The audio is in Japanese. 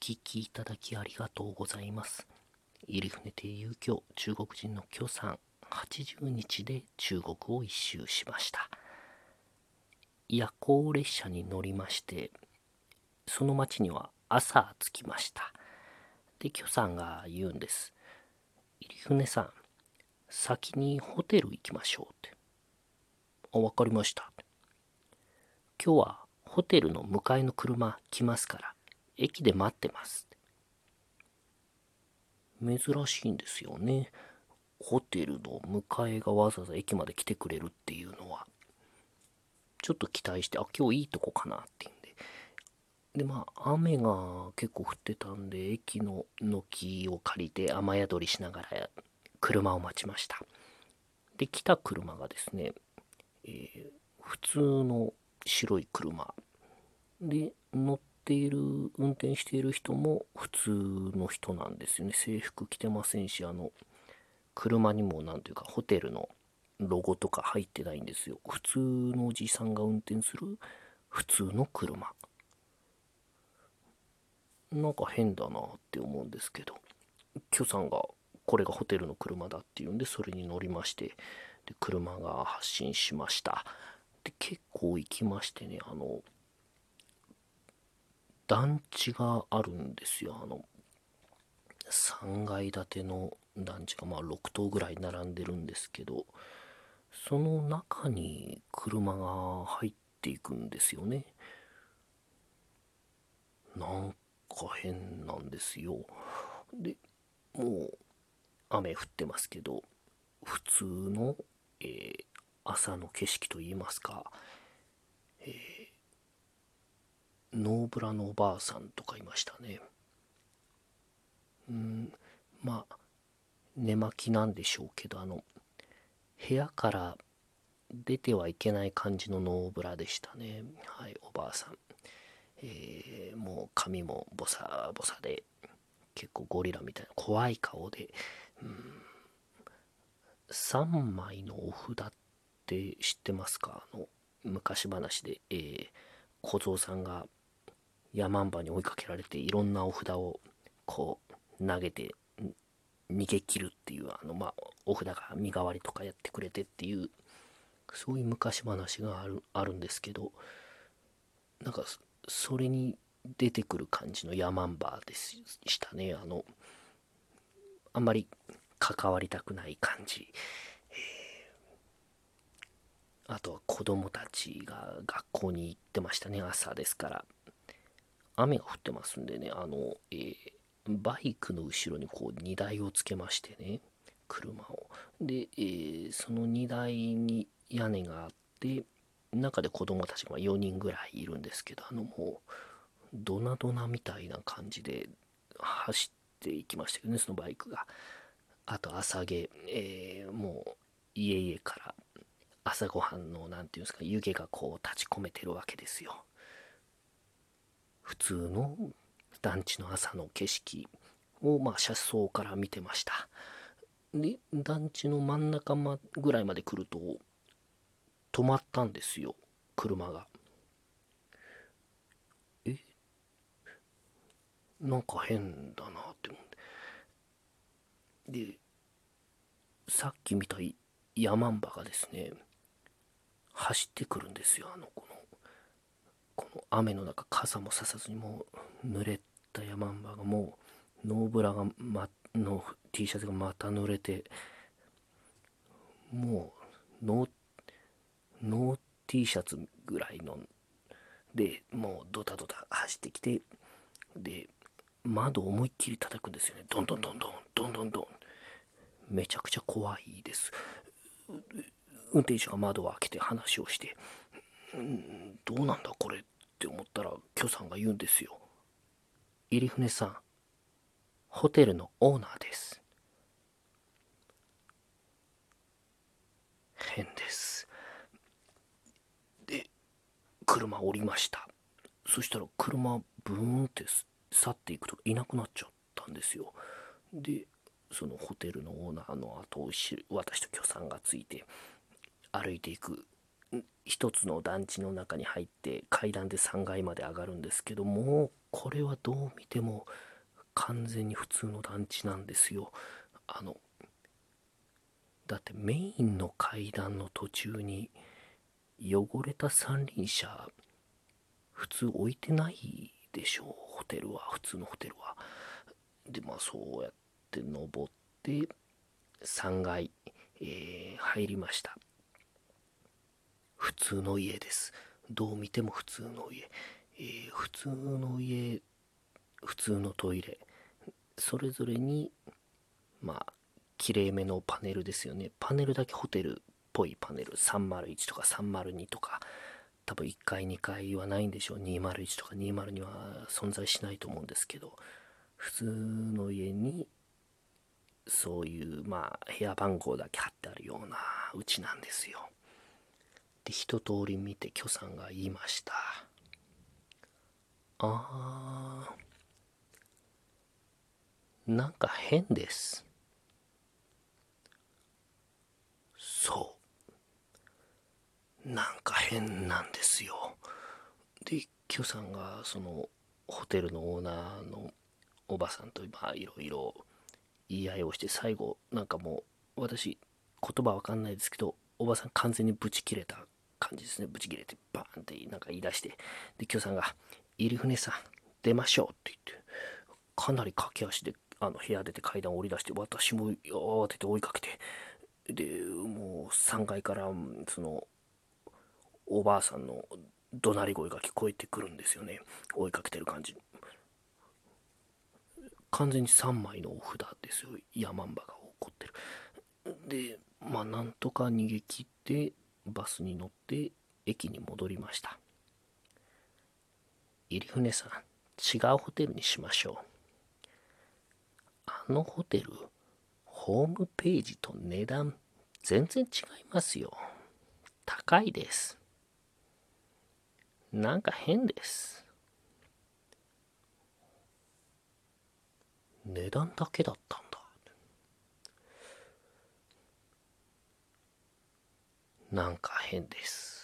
聞きいただきありがとうございます。入船亭遊興中国人の許さん80日で中国を一周しました。夜行列車に乗りまして、その町には朝着きました。で、許さんが言うんです。入船さん、先にホテル行きましょうって。あ、わかりました。今日はホテルの迎えの車来ますから、駅で待ってます。珍しいんですよね。ホテルの迎えがわざわざ駅まで来てくれるっていうのは。ちょっと期待して、あ、今日いいとこかなっていうんで。で、まあ、雨が結構降ってたんで、駅の軒を借りて雨宿りしながら車を待ちました。で、来た車がですね、えー、普通の白い車で乗っている運転している人も普通の人なんですよね。制服着てませんしあの車にも何というかホテルのロゴとか入ってないんですよ。普通のおじさんが運転する普通の車。なんか変だなって思うんですけど。許さんがこれがホテルの車だっていうんでそれに乗りましてで車が発進しました。で結構行きましてねあの団地があるんですよ。あの3階建ての団地がまあ6棟ぐらい並んでるんですけどその中に車が入っていくんですよね。なんか変なんですよ。でもう雨降ってますけど普通の、えー、朝の景色といいますか、えー、ノーブラのおばあさんとかいましたね。うんまあ寝巻きなんでしょうけどあの部屋から出てはいけない感じのノーブラでしたね。はいおばあさん。えー、もう髪もボサボサで結構ゴリラみたいな怖い顔でうん3枚のお札って知ってますか？あの昔話で、えー、小僧さんが山んばに追いかけられていろんなお札をこう投げて逃げ切るっていうあのまあお札が身代わりとかやってくれてっていうそういう昔話があるあるんですけどなんかそれに出てくる感じのヤマンバでしたね。あのあんまり関わりたくない感じ、あとは子供たちが学校に行ってましたね。朝ですから。雨が降ってますんでねあの、えー、バイクの後ろにこう荷台をつけましてね車を。で、えー、その荷台に屋根があって中で子供たちが4人ぐらいいるんですけどあのもうドナドナみたいな感じで走っていきましたけどねそのバイクが。あと朝毛、えー、もう家々から朝ごはんの何て言うんですか湯気がこう立ち込めてるわけですよ。普通の団地の朝の景色をまあ車窓から見てました。で団地の真ん中、ま、ぐらいまで来ると止まったんですよ車が。え？なんか変だなって思って。でさっき見たヤマンバがですね。走ってくるんですよあのこの。この雨の中傘もささずにもう濡れたヤマンバがもうノーブラが、ま、の T シャツがまた濡れてもうノーノー T シャツぐらいのでもうドタドタ走ってきてで窓思いっきり叩くんですよね。どんどんどんどん、どんどんどん。めちゃくちゃ怖いです。運転手が窓を開けて話をして、んどうなんだったら、許さんが言うんですよ。入船さん、ホテルのオーナーです。変です。で、車降りました。そしたら車ブーンって去っていくといなくなっちゃったんですよでそのホテルのオーナーの後を私と許さんがついて歩いていく一つの団地の中に入って階段で3階まで上がるんですけどもこれはどう見ても完全に普通の団地なんですよ。あのだってメインの階段の途中に汚れた三輪車普通置いてないでしょう。ホテルは普通のホテルは。でまあそうやって登って3階、えー、入りました。普通の家です。どう見ても普通の家、えー、普通の家普通のトイレ。それぞれにまあきれいめのパネルですよね。パネルだけホテルっぽいパネル。301とか302とか。多分1階2階はないんでしょう。201とか202は存在しないと思うんですけど。普通の家にそういうまあ部屋番号だけ貼ってあるようなうちなんですよ。で一通り見て許さんが言いました。あー。なんか変です。そう。なんか変なんですよ。で許さんがそのホテルのオーナーのおばさんとまあいろいろ言い合いをして最後なんかもう私言葉わかんないですけどおばさん完全にブチ切れた感じですね。ブチ切れてバーンってなんか言い出して。で今日さんが「入船さん出ましょう」って言って。かなり駆け足であの部屋出て階段を降り出して私も慌てて追いかけて。でもう3階からそのおばあさんの怒鳴り声が聞こえてくるんですよね。追いかけてる感じ。完全に3枚のお札ですよ。ヤマンバが起こってる。でまあなんとか逃げ切ってバスに乗って駅に戻りました。入船さん違うホテルにしましょう。あのホテルホームページと値段全然違いますよ。高いです。なんか変です。値段だけだったんだなんか変です。